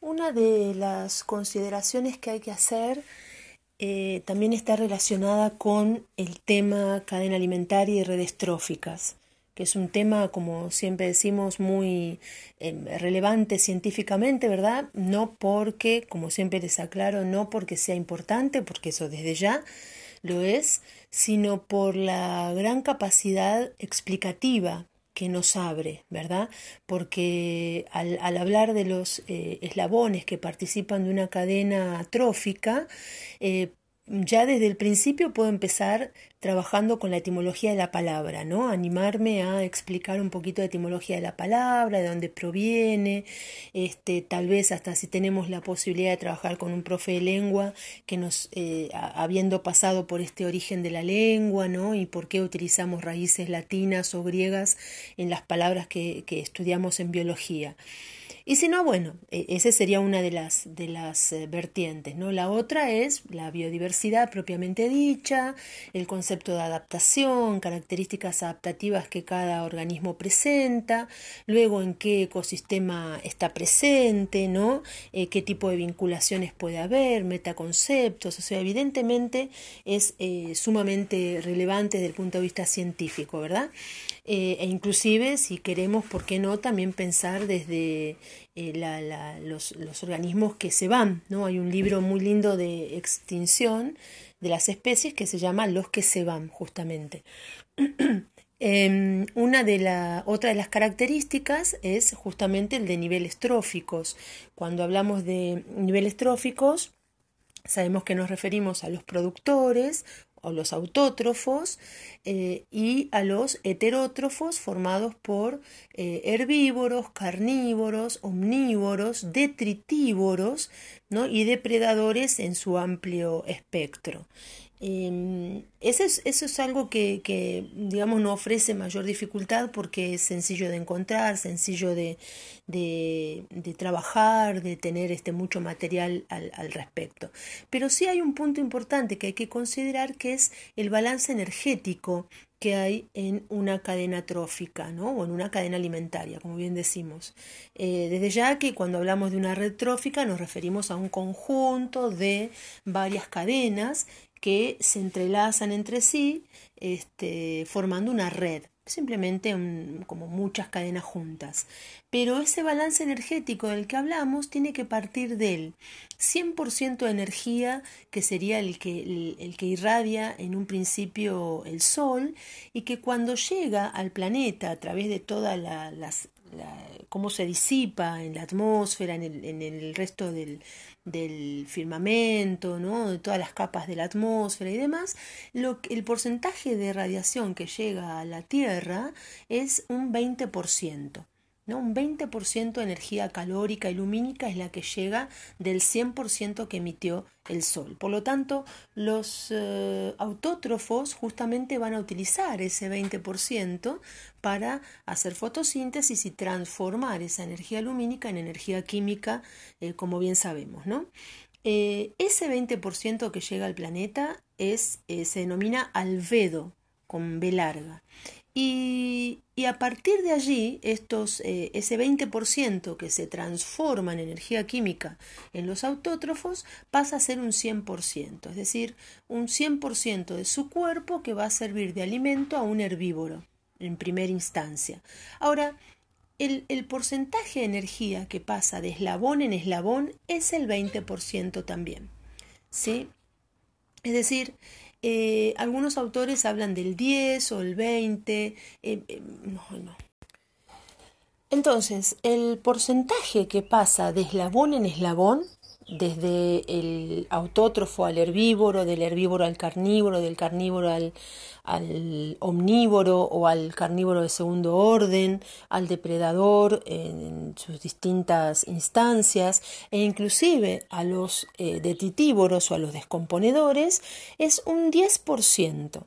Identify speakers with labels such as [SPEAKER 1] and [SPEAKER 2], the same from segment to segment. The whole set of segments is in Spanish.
[SPEAKER 1] Una de las consideraciones que hay que hacer eh, también está relacionada con el tema cadena alimentaria y redes tróficas, que es un tema, como siempre decimos, muy em, relevante científicamente, ¿verdad? No porque, como siempre les aclaro, no porque sea importante, porque eso desde ya lo es, sino por la gran capacidad explicativa que nos abre, ¿verdad? Porque al, hablar de los eh, eslabones que participan de una cadena trófica, eh, ya desde el principio puedo empezar trabajando con la etimología de la palabra, ¿no? Animarme a explicar un poquito de etimología de la palabra, de dónde proviene, este, tal vez hasta si tenemos la posibilidad de trabajar con un profe de lengua que nos, eh, habiendo pasado por este origen de la lengua, ¿no? Y por qué utilizamos raíces latinas o griegas en las palabras que, que estudiamos en biología. Y si no, bueno, e, esa sería una de las, de las eh, vertientes. ¿no? La otra es la biodiversidad propiamente dicha, el concepto de adaptación, características adaptativas que cada organismo presenta, luego en qué ecosistema está presente, ¿no? Eh, qué tipo de vinculaciones puede haber, metaconceptos, o sea, evidentemente es eh, sumamente relevante desde el punto de vista científico, ¿verdad? E inclusive si queremos, ¿por qué no?, también pensar desde eh, los, organismos que se van. ¿no? Hay un libro muy lindo de extinción de las especies que se llama Los que se van, justamente. Em, una de la, otra de las características es justamente el de niveles tróficos. Cuando hablamos de niveles tróficos, sabemos que nos referimos a los productores o los autótrofos eh, y a los heterótrofos formados por eh, herbívoros, carnívoros, omnívoros, detritívoros ¿no? y depredadores en su amplio espectro. Em, eso, es, eso es algo que, que, digamos, no ofrece mayor dificultad porque es sencillo de encontrar, sencillo de, de, trabajar, de tener este, mucho material al, al, respecto. Pero sí hay un punto importante que hay que considerar que es el balance energético que hay en una cadena trófica ¿no? o en una cadena alimentaria, como bien decimos. Eh, desde ya que cuando hablamos de una red trófica nos referimos a un conjunto de varias cadenas que se entrelazan entre sí, este, formando una red, simplemente como muchas cadenas juntas. Pero ese balance energético del que hablamos tiene que partir del 100% de energía, que sería el que, el, que irradia en un principio el Sol, y que cuando llega al planeta a través de todas las, cómo se disipa en la atmósfera, en el, en el resto del, del firmamento, ¿no? de todas las capas de la atmósfera y demás, lo, el porcentaje de radiación que llega a la Tierra es un 20%. ¿No? Un 20% de energía calórica y lumínica es la que llega del 100% que emitió el Sol. Por lo tanto, los eh, autótrofos justamente van a utilizar ese 20% para hacer fotosíntesis y transformar esa energía lumínica en energía química, eh, como bien sabemos. ¿no? Eh, ese 20% que llega al planeta es, se denomina albedo, con B larga. Y, a partir de allí, eh, ese 20% que se transforma en energía química en los autótrofos pasa a ser un 100%, es decir, un 100% de su cuerpo que va a servir de alimento a un herbívoro en primera instancia. Ahora, el, el, porcentaje de energía que pasa de eslabón en eslabón es el 20% también. ¿sí? Es decir, eh, algunos autores hablan del 10 o el 20. Eh, eh, no, no. Entonces, el porcentaje que pasa de eslabón en eslabón desde el autótrofo al herbívoro, del herbívoro al carnívoro, del carnívoro al, omnívoro o al carnívoro de segundo orden, al depredador en sus distintas instancias e inclusive a los eh, detritívoros o a los descomponedores es un 10%.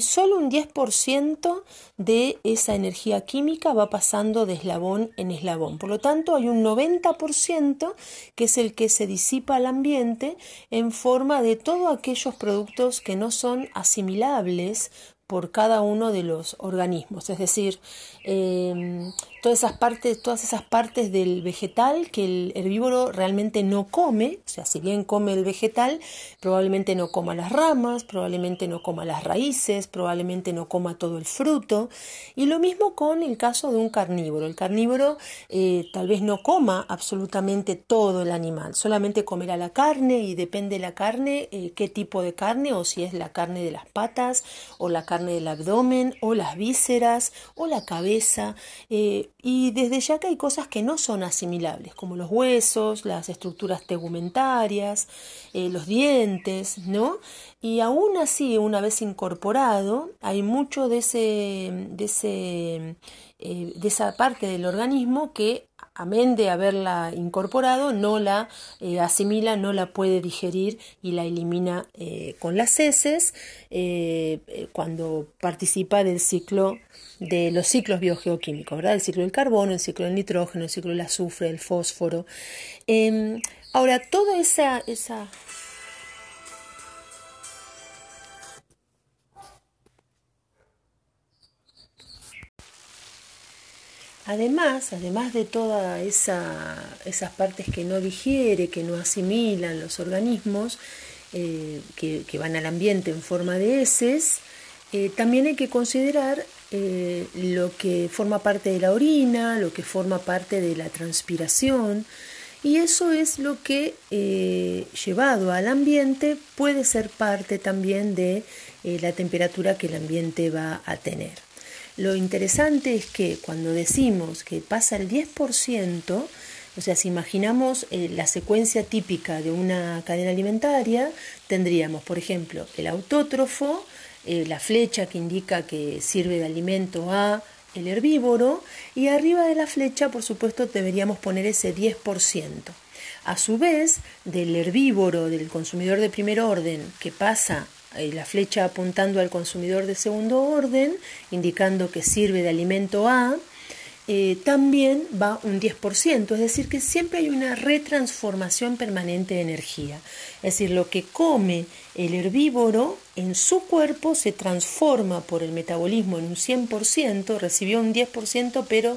[SPEAKER 1] Solo un 10% de esa energía química va pasando de eslabón en eslabón. Por lo tanto, hay un 90% que es el que se disipa al ambiente en forma de todos aquellos productos que no son asimilables por cada uno de los organismos. Es decir, em, todas esas partes, todas esas partes del vegetal que el herbívoro realmente no come, o sea, si bien come el vegetal, probablemente no coma las ramas, probablemente no coma las raíces, probablemente no coma todo el fruto. Y lo mismo con el caso de un carnívoro. El carnívoro eh, tal vez no coma absolutamente todo el animal, solamente comerá la carne y depende de la carne, eh, qué tipo de carne, o si es la carne de las patas, o la carne del abdomen, o las vísceras, o la cabeza. Eh, y desde ya que hay cosas que no son asimilables, como los huesos, las estructuras tegumentarias, eh, los dientes, ¿no? Y aún así, una vez incorporado, hay mucho de, ese, de, ese, eh, de esa parte del organismo que, amén de haberla incorporado, no la eh, asimila, no la puede digerir y la elimina con las heces cuando participa del ciclo de los ciclos biogeoquímicos, ¿verdad? El ciclo del carbono, el ciclo del nitrógeno, el ciclo del azufre, el fósforo. Em, ahora, toda esa Además, además de todas esa, esas partes que no digiere, que no asimilan los organismos, eh, que, van al ambiente en forma de heces, eh, también hay que considerar eh, lo que forma parte de la orina, lo que forma parte de la transpiración, y eso es lo que, llevado al ambiente, puede ser parte también de la temperatura que el ambiente va a tener. Lo interesante es que cuando decimos que pasa el 10%, o sea, si imaginamos la secuencia típica de una cadena alimentaria, tendríamos, por ejemplo, el autótrofo, eh, la flecha que indica que sirve de alimento a el herbívoro y arriba de la flecha por supuesto deberíamos poner ese 10%. A su vez, del herbívoro, del consumidor de primer orden, que pasa eh, la flecha apuntando al consumidor de segundo orden, indicando que sirve de alimento A, eh, también va un 10%, es decir, que siempre hay una retransformación permanente de energía. Es decir, lo que come el herbívoro en su cuerpo se transforma por el metabolismo en un 100%, recibió un 10%, pero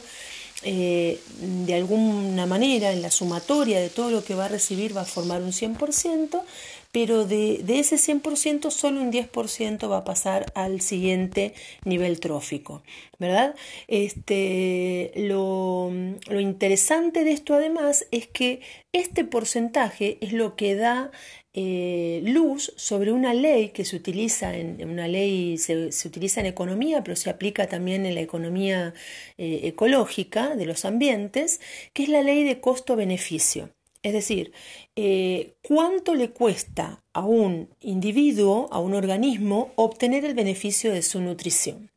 [SPEAKER 1] eh, de alguna manera en la sumatoria de todo lo que va a recibir va a formar un 100%, pero de, ese 100% solo un 10% va a pasar al siguiente nivel trófico, ¿verdad? Este, lo, interesante de esto además es que este porcentaje es lo que da eh, luz sobre una ley que se utiliza en, una ley se, utiliza en economía pero se aplica también en la economía eh, ecológica de los ambientes que es la ley de costo beneficio es decir, eh, cuánto le cuesta a un individuo, a un organismo, obtener el beneficio de su nutrición.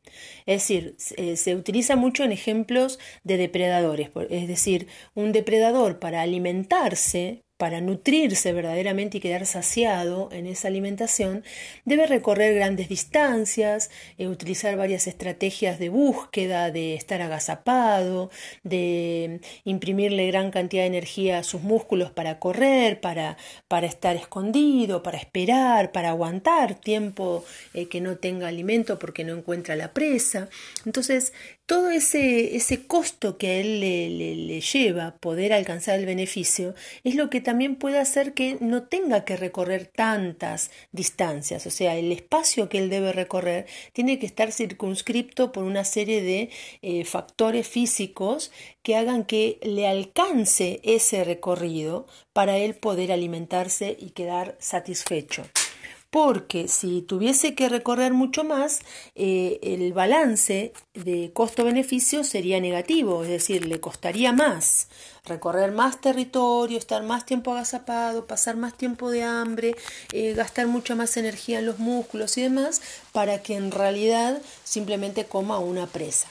[SPEAKER 1] Es decir, se utiliza mucho en ejemplos de depredadores. Es decir, un depredador para alimentarse para nutrirse verdaderamente y quedar saciado en esa alimentación, debe recorrer grandes distancias, eh, utilizar varias estrategias de búsqueda, de estar agazapado, de imprimirle gran cantidad de energía a sus músculos para correr, para, para estar escondido, para esperar, para aguantar tiempo eh, que no tenga alimento porque no encuentra la presa. Entonces, todo ese, ese costo que a él le, le, lleva poder alcanzar el beneficio es lo que también puede hacer que no tenga que recorrer tantas distancias. O sea, el espacio que él debe recorrer tiene que estar circunscripto por una serie de eh, factores físicos que hagan que le alcance ese recorrido para él poder alimentarse y quedar satisfecho porque si tuviese que recorrer mucho más, eh, el balance de costo-beneficio sería negativo, es decir, le costaría más recorrer más territorio, estar más tiempo agazapado, pasar más tiempo de hambre, eh, gastar mucha más energía en los músculos y demás, para que en realidad simplemente coma una presa.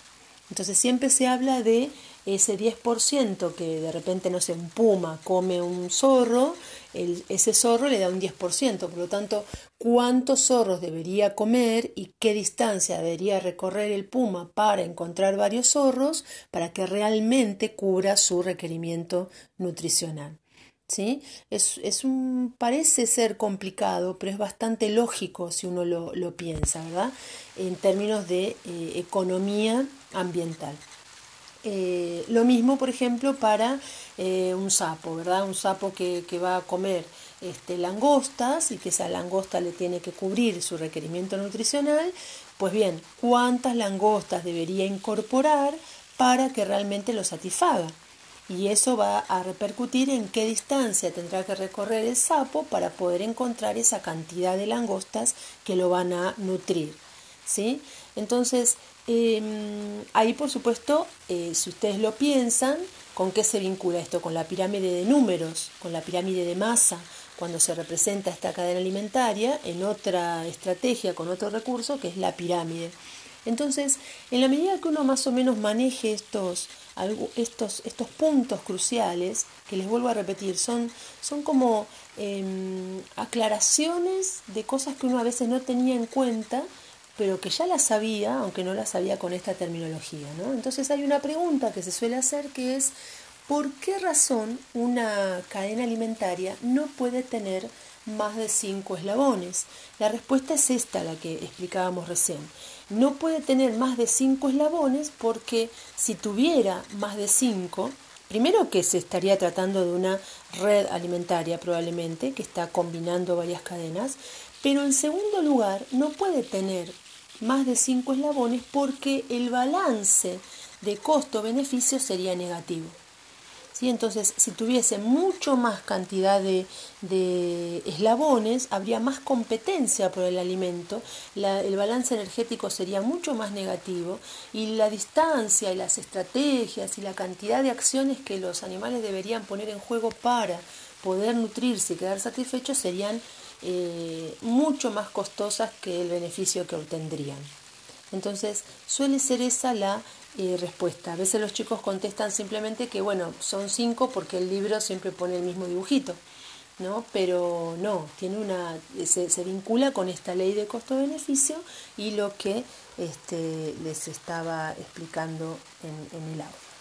[SPEAKER 1] Entonces siempre se habla de ese 10% que de repente, no sé, un puma come un zorro, ese zorro le da un 10%, por lo tanto, cuántos zorros debería comer y qué distancia debería recorrer el puma para encontrar varios zorros para que realmente cubra su requerimiento nutricional. ¿Sí? Es, es un, parece ser complicado, pero es bastante lógico si uno lo, lo piensa, ¿verdad? En términos de eh, economía ambiental. Eh, lo mismo, por ejemplo, para eh, un sapo, ¿verdad? Un sapo que, va a comer este, langostas y que esa langosta le tiene que cubrir su requerimiento nutricional. Pues bien, ¿cuántas langostas debería incorporar para que realmente lo satisfaga? Y eso va a repercutir en qué distancia tendrá que recorrer el sapo para poder encontrar esa cantidad de langostas que lo van a nutrir. ¿Sí? Entonces, Em, ahí, por supuesto, eh, si ustedes lo piensan, ¿con qué se vincula esto? Con la pirámide de números, con la pirámide de masa, cuando se representa esta cadena alimentaria en otra estrategia, con otro recurso, que es la pirámide. Entonces, en la medida que uno más o menos maneje estos, estos, estos puntos cruciales, que les vuelvo a repetir, son, son como em, aclaraciones de cosas que uno a veces no tenía en cuenta, pero que ya la sabía, aunque no la sabía con esta terminología. ¿no? Entonces hay una pregunta que se suele hacer que es, ¿por qué razón una cadena alimentaria no puede tener más de cinco eslabones? La respuesta es esta, la que explicábamos recién. No puede tener más de cinco eslabones porque si tuviera más de cinco, primero que se estaría tratando de una red alimentaria probablemente, que está combinando varias cadenas, pero en segundo lugar, no puede tener más de cinco eslabones porque el balance de costo-beneficio sería negativo. ¿Sí? Entonces, si tuviese mucho más cantidad de, de eslabones, habría más competencia por el alimento, el balance energético sería mucho más negativo y la distancia y las estrategias y la cantidad de acciones que los animales deberían poner en juego para poder nutrirse y quedar satisfechos serían eh, mucho más costosas que el beneficio que obtendrían. Entonces, suele ser esa la eh, respuesta. A veces los chicos contestan simplemente que, bueno, son cinco porque el libro siempre pone el mismo dibujito, ¿no? Pero no, tiene una, se, vincula con esta ley de costo-beneficio y lo que este, les estaba explicando en, en el audio.